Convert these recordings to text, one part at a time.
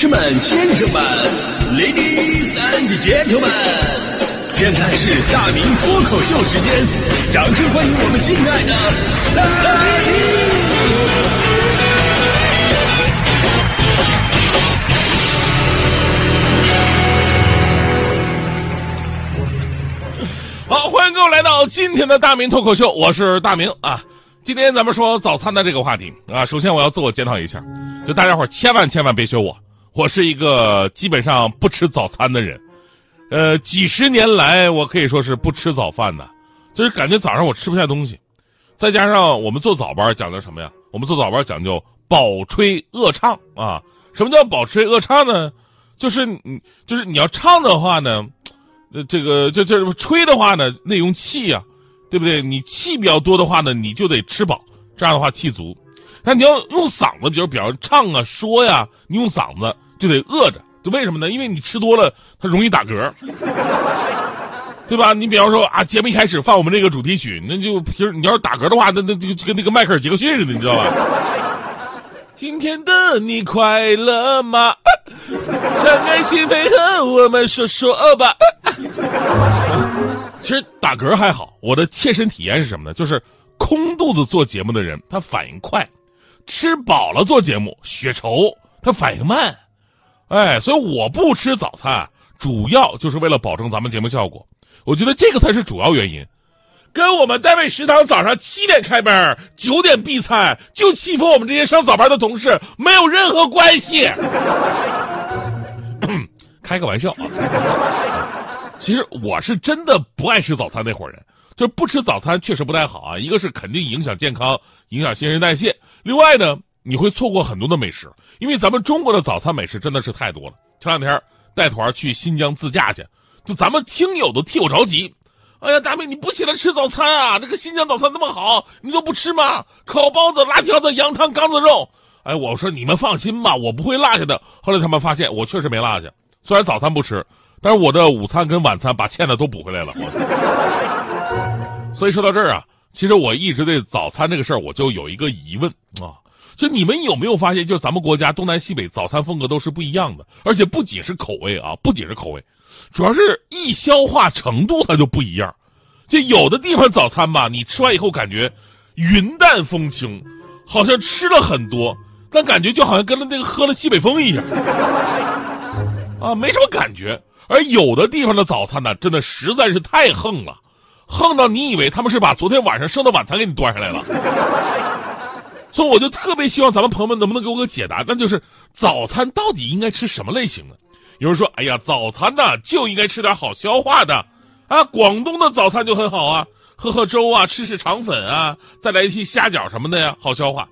士们、先生们，Ladies and Gentlemen，现在是大明脱口秀时间，掌声欢迎我们敬爱的大明！好，欢迎各位来到今天的大明脱口秀，我是大明啊。今天咱们说早餐的这个话题啊，首先我要自我检讨一下，就大家伙千万千万别学我，我是一个基本上不吃早餐的人，呃，几十年来我可以说是不吃早饭的，就是感觉早上我吃不下东西，再加上我们做早班讲究什么呀？我们做早班讲究饱吹饿唱啊。什么叫饱吹饿唱呢？就是你就是你要唱的话呢，呃，这个就就吹的话呢，得用气呀。对不对？你气比较多的话呢，你就得吃饱，这样的话气足。但你要用嗓子，比如比如唱啊、说呀，你用嗓子就得饿着。就为什么呢？因为你吃多了，它容易打嗝，对吧？你比方说啊，节目一开始放我们这个主题曲，那就平时你要是打嗝的话，那那就跟那个迈克尔·杰克逊似的，你知道吧？今天的你快乐吗？敞开心扉和我们说说吧。其实打嗝还好，我的切身体验是什么呢？就是空肚子做节目的人，他反应快；吃饱了做节目，血稠，他反应慢。哎，所以我不吃早餐，主要就是为了保证咱们节目效果。我觉得这个才是主要原因，跟我们单位食堂早上七点开门，九点闭餐，就欺负我们这些上早班的同事没有任何关系。开个玩笑啊。其实我是真的不爱吃早餐那伙人，就不吃早餐确实不太好啊。一个是肯定影响健康，影响新陈代谢；另外呢，你会错过很多的美食，因为咱们中国的早餐美食真的是太多了。前两天带团去新疆自驾去，就咱们听友都替我着急。哎呀，大妹你不起来吃早餐啊？这个新疆早餐那么好，你都不吃吗？烤包子、辣条子、羊汤、缸子肉。哎，我说你们放心吧，我不会落下的。后来他们发现我确实没落下，虽然早餐不吃。但是我的午餐跟晚餐把欠的都补回来了，所以说到这儿啊，其实我一直对早餐这个事儿我就有一个疑问啊，就你们有没有发现，就咱们国家东南西北早餐风格都是不一样的，而且不仅是口味啊，不仅是口味，主要是易消化程度它就不一样。就有的地方早餐吧，你吃完以后感觉云淡风轻，好像吃了很多，但感觉就好像跟了那个喝了西北风一样，啊，没什么感觉。而有的地方的早餐呢，真的实在是太横了，横到你以为他们是把昨天晚上剩的晚餐给你端上来了。所以我就特别希望咱们朋友们能不能给我个解答，那就是早餐到底应该吃什么类型的？有人说，哎呀，早餐呢就应该吃点好消化的啊，广东的早餐就很好啊，喝喝粥啊，吃吃肠粉啊，再来一屉虾饺什么的呀，好消化。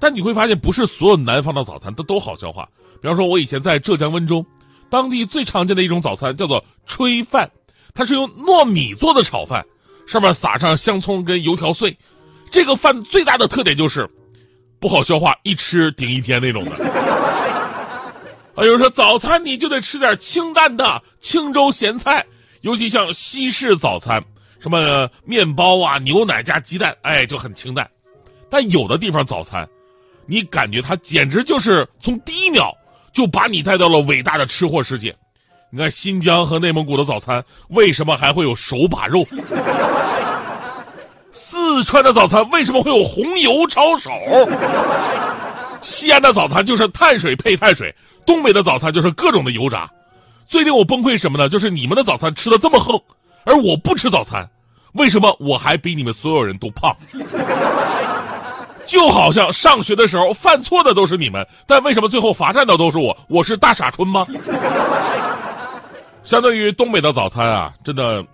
但你会发现，不是所有南方的早餐都都好消化。比方说，我以前在浙江温州。当地最常见的一种早餐叫做炊饭，它是用糯米做的炒饭，上面撒上香葱跟油条碎。这个饭最大的特点就是不好消化，一吃顶一天那种的。啊，有人说早餐你就得吃点清淡的清粥咸菜，尤其像西式早餐，什么面包啊、牛奶加鸡蛋，哎，就很清淡。但有的地方早餐，你感觉它简直就是从第一秒。就把你带到了伟大的吃货世界。你看新疆和内蒙古的早餐，为什么还会有手把肉？四川的早餐为什么会有红油抄手？西安的早餐就是碳水配碳水，东北的早餐就是各种的油炸。最令我崩溃什么呢？就是你们的早餐吃的这么横，而我不吃早餐，为什么我还比你们所有人都胖？就好像上学的时候犯错的都是你们，但为什么最后罚站的都是我？我是大傻春吗？相对于东北的早餐啊，真的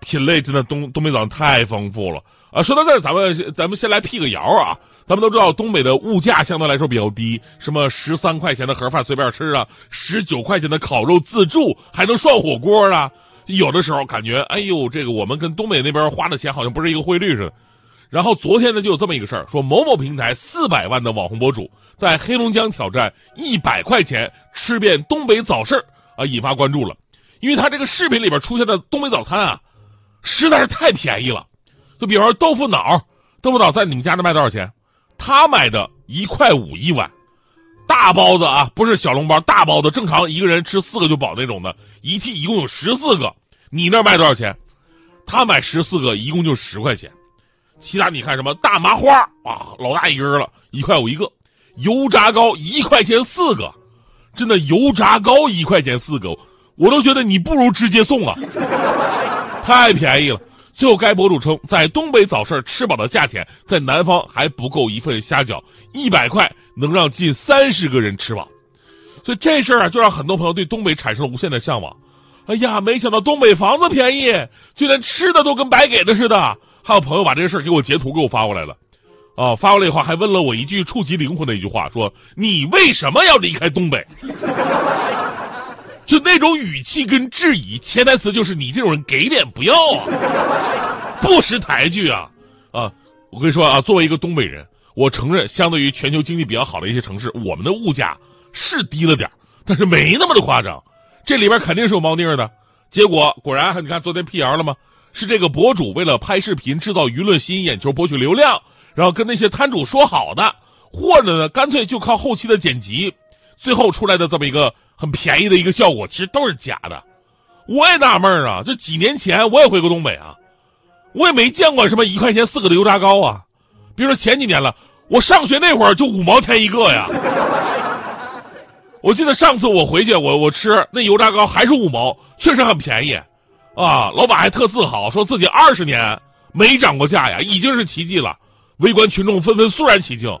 品类真的东东北早餐太丰富了啊！说到这儿，咱们咱们先来辟个谣啊！咱们都知道东北的物价相对来说比较低，什么十三块钱的盒饭随便吃啊，十九块钱的烤肉自助还能涮火锅啊！有的时候感觉，哎呦，这个我们跟东北那边花的钱好像不是一个汇率似的。然后昨天呢，就有这么一个事儿，说某某平台四百万的网红博主在黑龙江挑战一百块钱吃遍东北早市啊，引发关注了。因为他这个视频里边出现的东北早餐啊，实在是太便宜了。就比方说豆腐脑，豆腐脑在你们家那卖多少钱？他买的一块五一碗。大包子啊，不是小笼包，大包子正常一个人吃四个就饱那种的，一屉一共有十四个。你那卖多少钱？他买十四个，一共就十块钱。其他你看什么大麻花啊，老大一根了，一块五一个。油炸糕一块钱四个，真的油炸糕一块钱四个，我都觉得你不如直接送啊，太便宜了。最后该博主称，在东北早市吃饱的价钱，在南方还不够一份虾饺，一百块能让近三十个人吃饱。所以这事儿啊，就让很多朋友对东北产生了无限的向往。哎呀，没想到东北房子便宜，就连吃的都跟白给的似的。还有朋友把这个事儿给我截图给我发过来了。啊，发过来以后还问了我一句触及灵魂的一句话，说你为什么要离开东北？就那种语气跟质疑，潜台词就是你这种人给脸不要啊，不识抬举啊啊！我跟你说啊，作为一个东北人，我承认，相对于全球经济比较好的一些城市，我们的物价是低了点但是没那么的夸张。这里边肯定是有猫腻的。结果果然，你看昨天辟谣了吗？是这个博主为了拍视频制造舆论、吸引眼球、博取流量。然后跟那些摊主说好的，或者呢，干脆就靠后期的剪辑，最后出来的这么一个很便宜的一个效果，其实都是假的。我也纳闷啊，这几年前我也回过东北啊，我也没见过什么一块钱四个的油炸糕啊。比如说前几年了，我上学那会儿就五毛钱一个呀。我记得上次我回去，我我吃那油炸糕还是五毛，确实很便宜啊。老板还特自豪，说自己二十年没涨过价呀，已经是奇迹了。围观群众纷纷肃然起敬，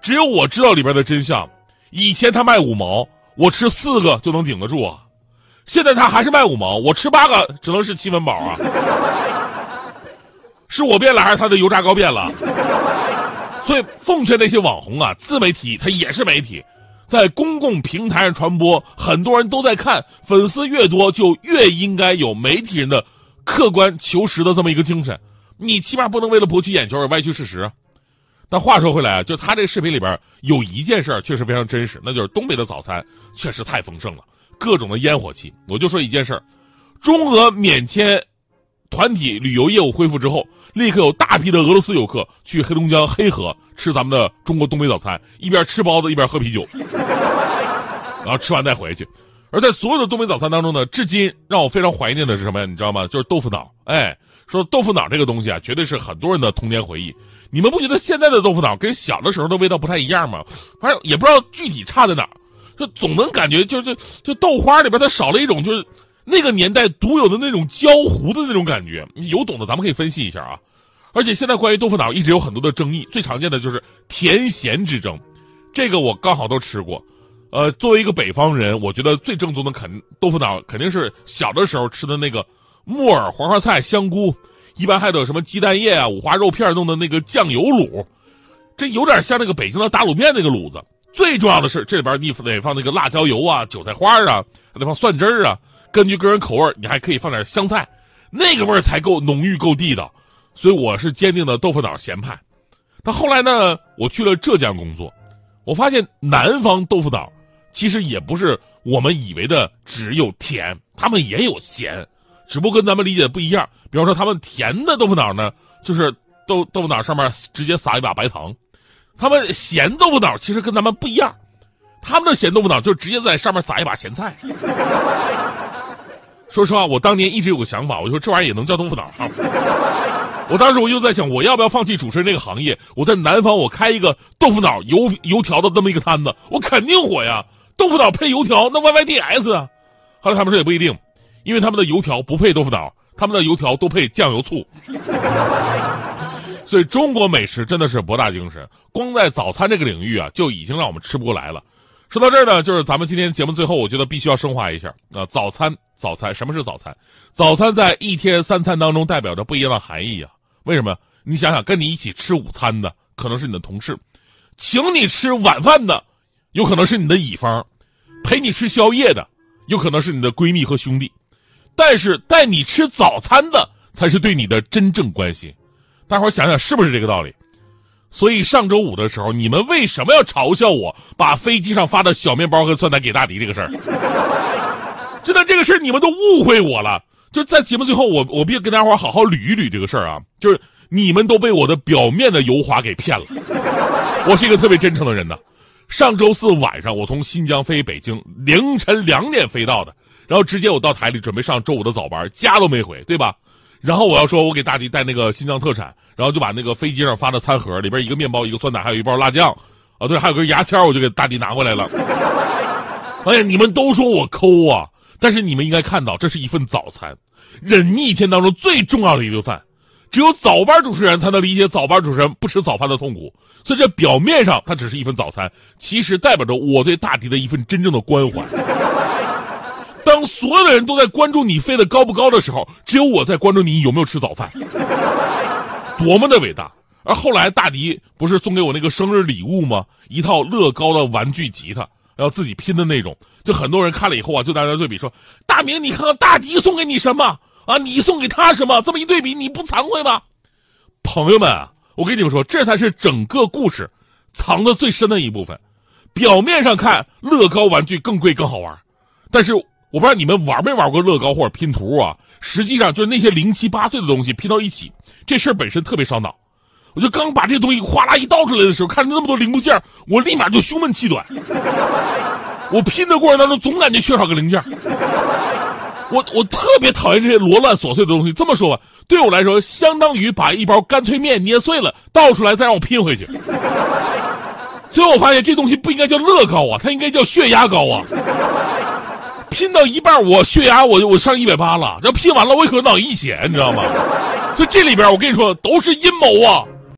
只有我知道里边的真相。以前他卖五毛，我吃四个就能顶得住啊。现在他还是卖五毛，我吃八个只能是七分饱啊。是我变了还是他的油炸糕变了？所以奉劝那些网红啊，自媒体他也是媒体，在公共平台上传播，很多人都在看，粉丝越多就越应该有媒体人的客观求实的这么一个精神。你起码不能为了博取眼球而歪曲事实。但话说回来啊，就他这个视频里边有一件事确实非常真实，那就是东北的早餐确实太丰盛了，各种的烟火气。我就说一件事中俄免签团体旅游业务恢复之后，立刻有大批的俄罗斯游客去黑龙江黑河吃咱们的中国东北早餐，一边吃包子一边喝啤酒，然后吃完再回去。而在所有的东北早餐当中呢，至今让我非常怀念的是什么呀？你知道吗？就是豆腐脑，哎。说豆腐脑这个东西啊，绝对是很多人的童年回忆。你们不觉得现在的豆腐脑跟小的时候的味道不太一样吗？反正也不知道具体差在哪，就总能感觉就是就豆花里边它少了一种就是那个年代独有的那种焦糊的那种感觉。有懂的咱们可以分析一下啊。而且现在关于豆腐脑一直有很多的争议，最常见的就是甜咸之争。这个我刚好都吃过。呃，作为一个北方人，我觉得最正宗的肯豆腐脑肯定是小的时候吃的那个。木耳、黄花菜、香菇，一般还得有什么鸡蛋液啊、五花肉片弄的那个酱油卤，这有点像那个北京的大卤面那个卤子。最重要的是，这里边你得放那个辣椒油啊、韭菜花啊，还得放蒜汁儿啊。根据个人口味，你还可以放点香菜，那个味儿才够浓郁、够地道。所以我是坚定的豆腐脑咸派。但后来呢，我去了浙江工作，我发现南方豆腐脑其实也不是我们以为的只有甜，他们也有咸。只不过跟咱们理解的不一样，比方说他们甜的豆腐脑呢，就是豆豆腐脑上面直接撒一把白糖；他们咸豆腐脑其实跟咱们不一样，他们的咸豆腐脑就直接在上面撒一把咸菜。说实话，我当年一直有个想法，我说这玩意儿也能叫豆腐脑。我当时我就在想，我要不要放弃主持人这个行业？我在南方，我开一个豆腐脑油油条的这么一个摊子，我肯定火呀！豆腐脑配油条，那 Y Y D S 啊！后来他们说也不一定。因为他们的油条不配豆腐脑，他们的油条都配酱油醋，所以中国美食真的是博大精深。光在早餐这个领域啊，就已经让我们吃不过来了。说到这儿呢，就是咱们今天节目最后，我觉得必须要升华一下啊，早餐，早餐，什么是早餐？早餐在一天三餐当中代表着不一样的含义啊。为什么？你想想，跟你一起吃午餐的可能是你的同事，请你吃晚饭的有可能是你的乙方，陪你吃宵夜的有可能是你的闺蜜和兄弟。但是带你吃早餐的才是对你的真正关心，大伙想想是不是这个道理？所以上周五的时候，你们为什么要嘲笑我把飞机上发的小面包和酸奶给大迪这个事儿？真的这个事儿你们都误会我了。就在节目最后，我我必须跟大伙好好捋一捋这个事儿啊！就是你们都被我的表面的油滑给骗了。我是一个特别真诚的人呢。上周四晚上我从新疆飞北京，凌晨两点飞到的，然后直接我到台里准备上周五的早班，家都没回，对吧？然后我要说我给大迪带那个新疆特产，然后就把那个飞机上发的餐盒里边一个面包、一个酸奶，还有一包辣酱，啊对，还有根牙签，我就给大迪拿回来了。哎呀，你们都说我抠啊，但是你们应该看到，这是一份早餐，人一天当中最重要的一顿饭。只有早班主持人才能理解早班主持人不吃早饭的痛苦，所以这表面上它只是一份早餐，其实代表着我对大迪的一份真正的关怀。当所有的人都在关注你飞得高不高的时候，只有我在关注你有没有吃早饭，多么的伟大！而后来大迪不是送给我那个生日礼物吗？一套乐高的玩具吉他，要自己拼的那种。就很多人看了以后啊，就在那对比说：“大明，你看看大迪送给你什么？”啊！你送给他什么？这么一对比，你不惭愧吗？朋友们，我跟你们说，这才是整个故事藏的最深的一部分。表面上看，乐高玩具更贵更好玩，但是我不知道你们玩没玩过乐高或者拼图啊？实际上，就是那些零七八碎的东西拼到一起，这事儿本身特别烧脑。我就刚把这东西哗啦一倒出来的时候，看着那么多零部件，我立马就胸闷气短。我拼的过程当中，总感觉缺少个零件。我我特别讨厌这些罗乱琐碎的东西。这么说吧，对我来说，相当于把一包干脆面捏碎了倒出来，再让我拼回去。最后我发现这东西不应该叫乐高啊，它应该叫血压高啊。拼到一半，我血压我我上一百八了，这拼完了我可能脑溢血，你知道吗？所以这里边我跟你说，都是阴谋啊。